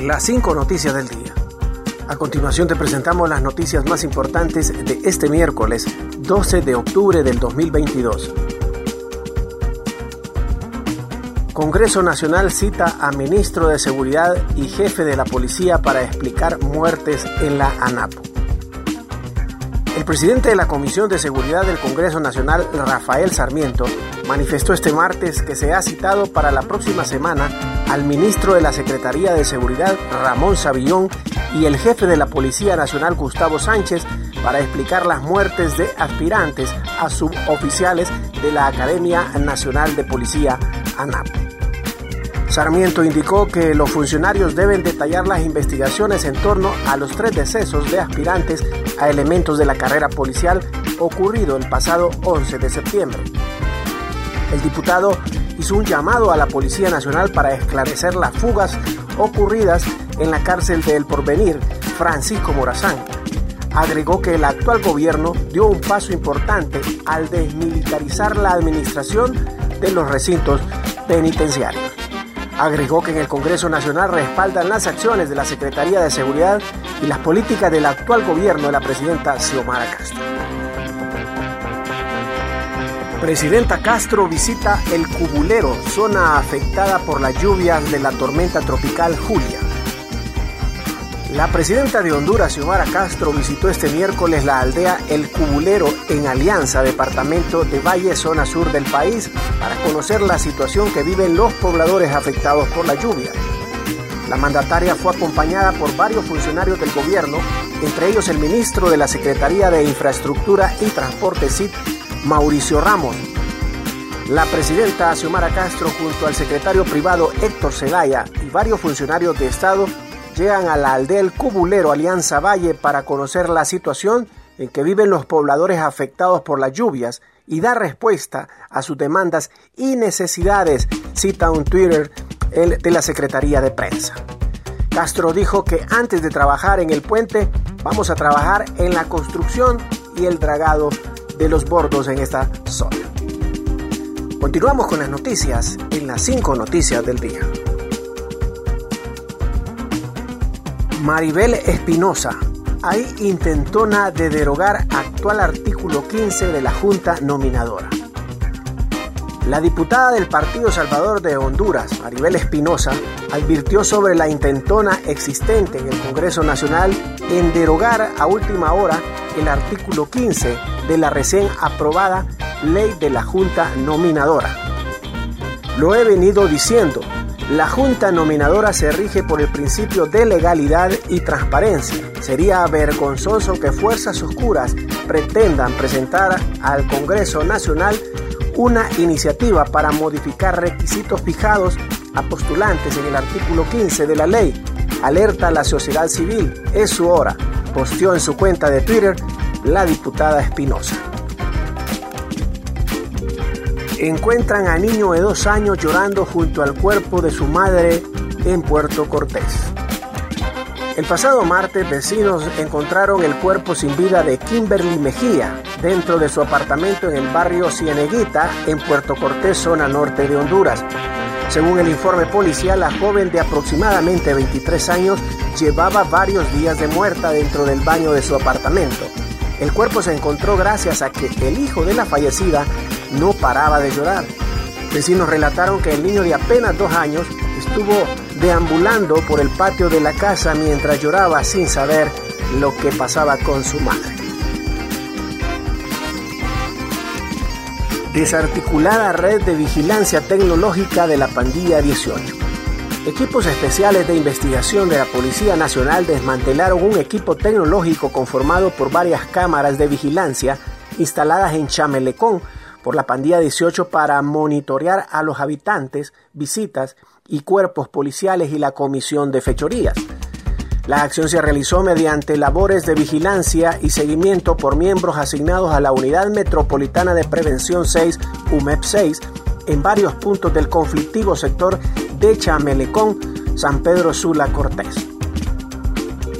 las cinco noticias del día. A continuación te presentamos las noticias más importantes de este miércoles 12 de octubre del 2022. Congreso Nacional cita a ministro de Seguridad y jefe de la policía para explicar muertes en la ANAPO. El presidente de la Comisión de Seguridad del Congreso Nacional, Rafael Sarmiento, manifestó este martes que se ha citado para la próxima semana al ministro de la Secretaría de Seguridad, Ramón Savillón, y el jefe de la Policía Nacional, Gustavo Sánchez, para explicar las muertes de aspirantes a suboficiales de la Academia Nacional de Policía, ANAP. Sarmiento indicó que los funcionarios deben detallar las investigaciones en torno a los tres decesos de aspirantes a elementos de la carrera policial ocurrido el pasado 11 de septiembre. El diputado hizo un llamado a la Policía Nacional para esclarecer las fugas ocurridas en la cárcel de El Porvenir, Francisco Morazán. Agregó que el actual gobierno dio un paso importante al desmilitarizar la administración de los recintos penitenciarios. Agregó que en el Congreso Nacional respaldan las acciones de la Secretaría de Seguridad y las políticas del actual gobierno de la presidenta Xiomara Castro. Presidenta Castro visita el Cubulero, zona afectada por las lluvias de la tormenta tropical Julia. La presidenta de Honduras, Xiomara Castro, visitó este miércoles la aldea El Cubulero en Alianza, departamento de Valle, zona sur del país, para conocer la situación que viven los pobladores afectados por la lluvia. La mandataria fue acompañada por varios funcionarios del gobierno, entre ellos el ministro de la Secretaría de Infraestructura y Transporte CIT, Mauricio Ramos. La presidenta Xiomara Castro junto al secretario privado Héctor Zelaya y varios funcionarios de Estado llegan a la aldea El Cubulero Alianza Valle para conocer la situación en que viven los pobladores afectados por las lluvias y dar respuesta a sus demandas y necesidades, cita un Twitter de la Secretaría de Prensa. Castro dijo que antes de trabajar en el puente, vamos a trabajar en la construcción y el dragado de los bordos en esta zona. Continuamos con las noticias en las 5 noticias del día. Maribel Espinosa, hay intentona de derogar actual artículo 15 de la Junta Nominadora. La diputada del Partido Salvador de Honduras, Maribel Espinosa, advirtió sobre la intentona existente en el Congreso Nacional en derogar a última hora el artículo 15 de la recién aprobada ley de la Junta Nominadora. Lo he venido diciendo, la Junta Nominadora se rige por el principio de legalidad y transparencia. Sería vergonzoso que fuerzas oscuras pretendan presentar al Congreso Nacional una iniciativa para modificar requisitos fijados a postulantes en el artículo 15 de la ley. Alerta a la sociedad civil, es su hora, posteó en su cuenta de Twitter la diputada Espinosa. Encuentran a niño de dos años llorando junto al cuerpo de su madre en Puerto Cortés. El pasado martes, vecinos encontraron el cuerpo sin vida de Kimberly Mejía dentro de su apartamento en el barrio Cieneguita, en Puerto Cortés, zona norte de Honduras. Según el informe policial, la joven de aproximadamente 23 años llevaba varios días de muerta dentro del baño de su apartamento. El cuerpo se encontró gracias a que el hijo de la fallecida no paraba de llorar. Vecinos relataron que el niño de apenas dos años estuvo deambulando por el patio de la casa mientras lloraba sin saber lo que pasaba con su madre. Desarticulada red de vigilancia tecnológica de la pandilla 18. Equipos especiales de investigación de la Policía Nacional desmantelaron un equipo tecnológico conformado por varias cámaras de vigilancia instaladas en Chamelecón por la pandilla 18 para monitorear a los habitantes, visitas y cuerpos policiales y la comisión de fechorías. La acción se realizó mediante labores de vigilancia y seguimiento por miembros asignados a la Unidad Metropolitana de Prevención 6, UMEP 6, en varios puntos del conflictivo sector de Chamelecón, San Pedro Sula Cortés.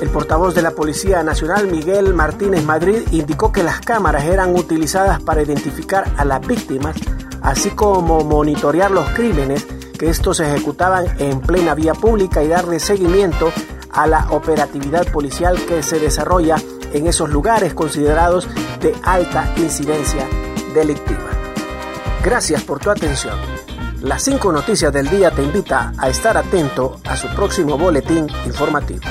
El portavoz de la Policía Nacional, Miguel Martínez Madrid, indicó que las cámaras eran utilizadas para identificar a las víctimas, así como monitorear los crímenes que estos ejecutaban en plena vía pública y darle seguimiento a la operatividad policial que se desarrolla en esos lugares considerados de alta incidencia delictiva. Gracias por tu atención. Las cinco noticias del día te invita a estar atento a su próximo boletín informativo.